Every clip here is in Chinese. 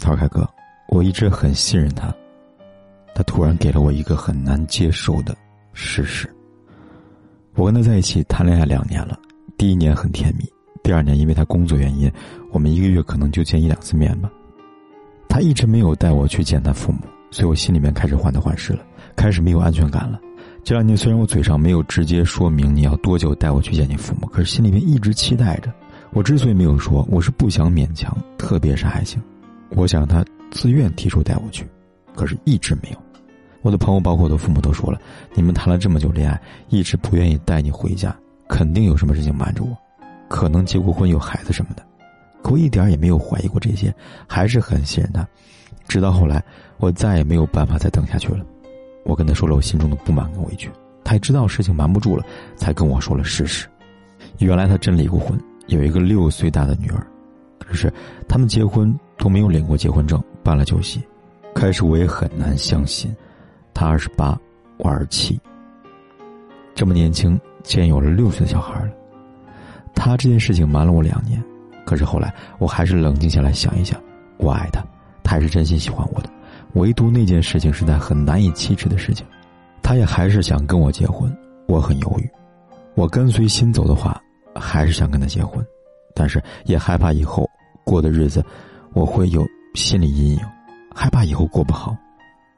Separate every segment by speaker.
Speaker 1: 曹：“凯哥，我一直很信任他，他突然给了我一个很难接受的事实。我跟他在一起谈恋爱两年了，第一年很甜蜜，第二年因为他工作原因，我们一个月可能就见一两次面吧。他一直没有带我去见他父母，所以我心里面开始患得患失了，开始没有安全感了。这两年虽然我嘴上没有直接说明你要多久带我去见你父母，可是心里面一直期待着。我之所以没有说，我是不想勉强，特别是爱情。”我想让他自愿提出带我去，可是一直没有。我的朋友，包括我的父母都说了，你们谈了这么久恋爱，一直不愿意带你回家，肯定有什么事情瞒着我，可能结过婚有孩子什么的。可我一点也没有怀疑过这些，还是很信任他。直到后来，我再也没有办法再等下去了。我跟他说了我心中的不满跟委屈，他也知道事情瞒不住了，才跟我说了事实。原来他真离过婚，有一个六岁大的女儿。可是，他们结婚都没有领过结婚证，办了酒席。开始我也很难相信，他二十八，我二十七。这么年轻，竟然有了六岁的小孩了。他这件事情瞒了我两年，可是后来我还是冷静下来想一想，我爱他，他还是真心喜欢我的。唯独那件事情是在很难以启齿的事情，他也还是想跟我结婚，我很犹豫。我跟随心走的话，还是想跟他结婚。但是也害怕以后过的日子，我会有心理阴影，害怕以后过不好。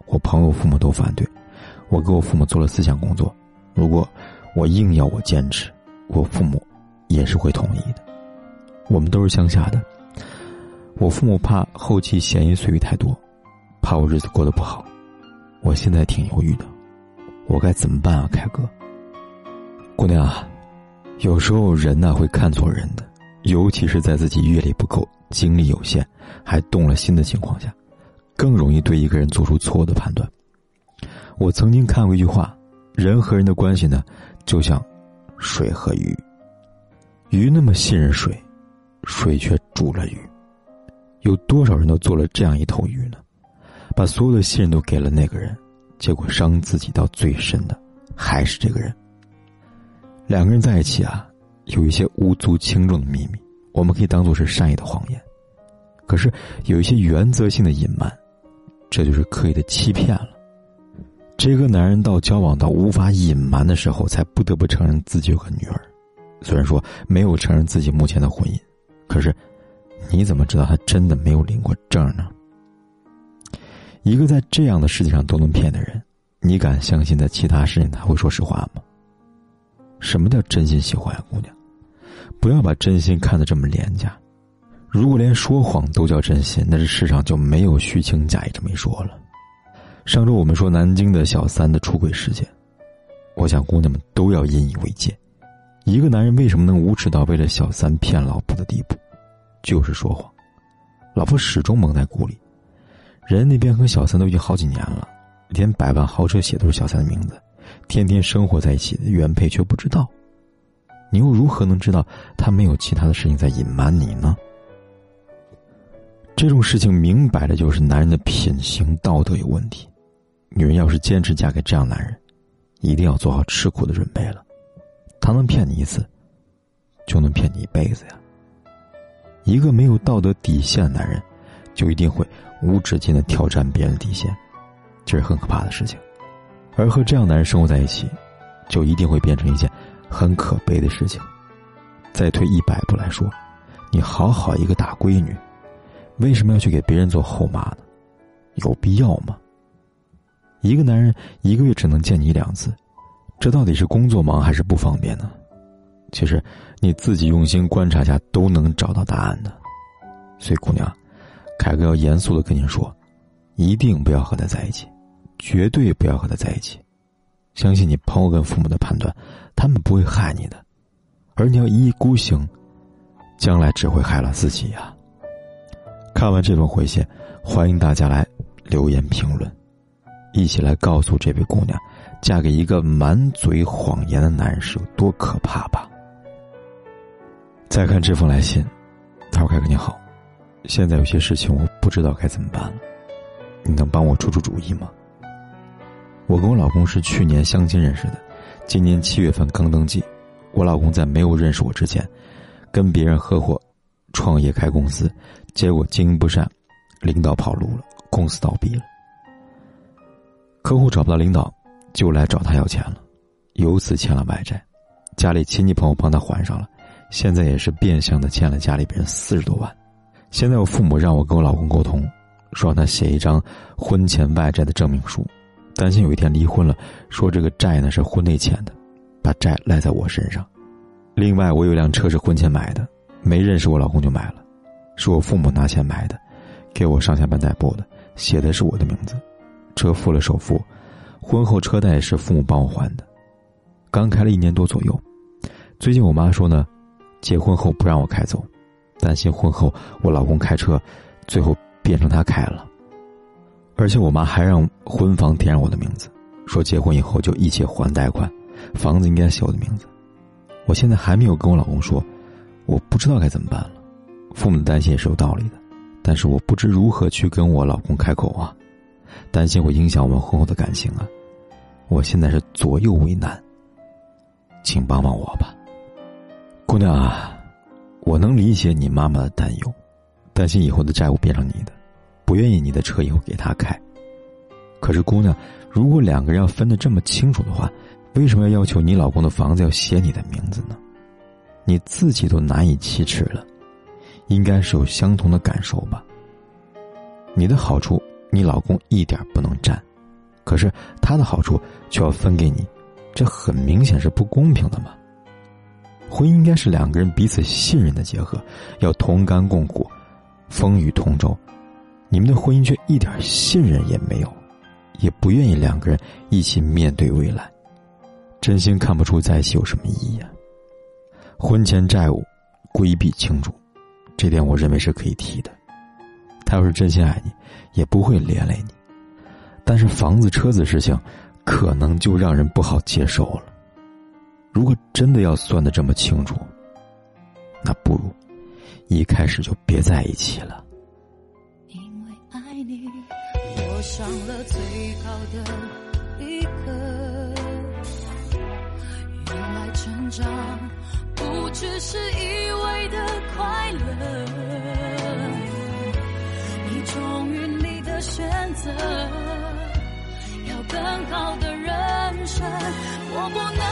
Speaker 1: 我朋友父母都反对，我给我父母做了思想工作。如果我硬要我坚持，我父母也是会同意的。我们都是乡下的，我父母怕后期闲言碎语太多，怕我日子过得不好。我现在挺犹豫的，我该怎么办啊，凯哥？姑娘啊，有时候人呢会看错人的。尤其是在自己阅历不够、精力有限、还动了心的情况下，更容易对一个人做出错误的判断。我曾经看过一句话：人和人的关系呢，就像水和鱼。鱼那么信任水，水却煮了鱼。有多少人都做了这样一头鱼呢？把所有的信任都给了那个人，结果伤自己到最深的还是这个人。两个人在一起啊。有一些无足轻重的秘密，我们可以当做是善意的谎言；可是有一些原则性的隐瞒，这就是刻意的欺骗了。这个男人到交往到无法隐瞒的时候，才不得不承认自己有个女儿。虽然说没有承认自己目前的婚姻，可是你怎么知道他真的没有领过证呢？一个在这样的事情上都能骗的人，你敢相信在其他事情他会说实话吗？什么叫真心喜欢呀，姑娘？不要把真心看得这么廉价。如果连说谎都叫真心，那这世上就没有虚情假意这么一说了。上周我们说南京的小三的出轨事件，我想姑娘们都要引以为戒。一个男人为什么能无耻到为了小三骗老婆的地步？就是说谎。老婆始终蒙在鼓里，人那边和小三都已经好几年了，连百万豪车写都是小三的名字。天天生活在一起的原配却不知道，你又如何能知道他没有其他的事情在隐瞒你呢？这种事情明摆着就是男人的品行道德有问题。女人要是坚持嫁给这样男人，一定要做好吃苦的准备了。他能骗你一次，就能骗你一辈子呀。一个没有道德底线的男人，就一定会无止境的挑战别人的底线，这是很可怕的事情。而和这样男人生活在一起，就一定会变成一件很可悲的事情。再退一百步来说，你好好一个大闺女，为什么要去给别人做后妈呢？有必要吗？一个男人一个月只能见你两次，这到底是工作忙还是不方便呢？其实你自己用心观察下都能找到答案的。所以，姑娘，凯哥要严肃的跟你说，一定不要和他在一起。绝对不要和他在一起，相信你朋友跟父母的判断，他们不会害你的，而你要一意孤行，将来只会害了自己呀。看完这封回信，欢迎大家来留言评论，一起来告诉这位姑娘，嫁给一个满嘴谎言的男人是有多可怕吧。再看这封来信，他说：“凯哥你好，现在有些事情我不知道该怎么办了，你能帮我出出主意吗？”我跟我老公是去年相亲认识的，今年七月份刚登记。我老公在没有认识我之前，跟别人合伙创业开公司，结果经营不善，领导跑路了，公司倒闭了。客户找不到领导，就来找他要钱了，由此欠了外债，家里亲戚朋友帮他还上了。现在也是变相的欠了家里边四十多万，现在我父母让我跟我老公沟通，说让他写一张婚前外债的证明书，担心有一天离婚了，说这个债呢是婚内欠的，把债赖在我身上。另外，我有辆车是婚前买的，没认识我老公就买了，是我父母拿钱买的，给我上下班代步的，写的是我的名字，车付了首付，婚后车贷是父母帮我还的，刚开了一年多左右，最近我妈说呢。结婚后不让我开走，担心婚后我老公开车，最后变成他开了。而且我妈还让婚房填上我的名字，说结婚以后就一起还贷款，房子应该写我的名字。我现在还没有跟我老公说，我不知道该怎么办了。父母的担心也是有道理的，但是我不知如何去跟我老公开口啊，担心会影响我们婚后的感情啊。我现在是左右为难，请帮帮我吧。姑娘啊，我能理解你妈妈的担忧，担心以后的债务变成你的，不愿意你的车以后给他开。可是姑娘，如果两个人要分得这么清楚的话，为什么要要求你老公的房子要写你的名字呢？你自己都难以启齿了，应该是有相同的感受吧？你的好处你老公一点不能占，可是他的好处却要分给你，这很明显是不公平的嘛。婚姻应该是两个人彼此信任的结合，要同甘共苦，风雨同舟。你们的婚姻却一点信任也没有，也不愿意两个人一起面对未来，真心看不出在一起有什么意义啊。婚前债务规避清楚，这点我认为是可以提的。他要是真心爱你，也不会连累你。但是房子、车子事情，可能就让人不好接受了。如果真的要算的这么清楚，那不如一开始就别在一起了。
Speaker 2: 为爱你，我上了最高的一课。原来成长不只是一味的快乐。你忠于你的选择，要更好的人生，我不能。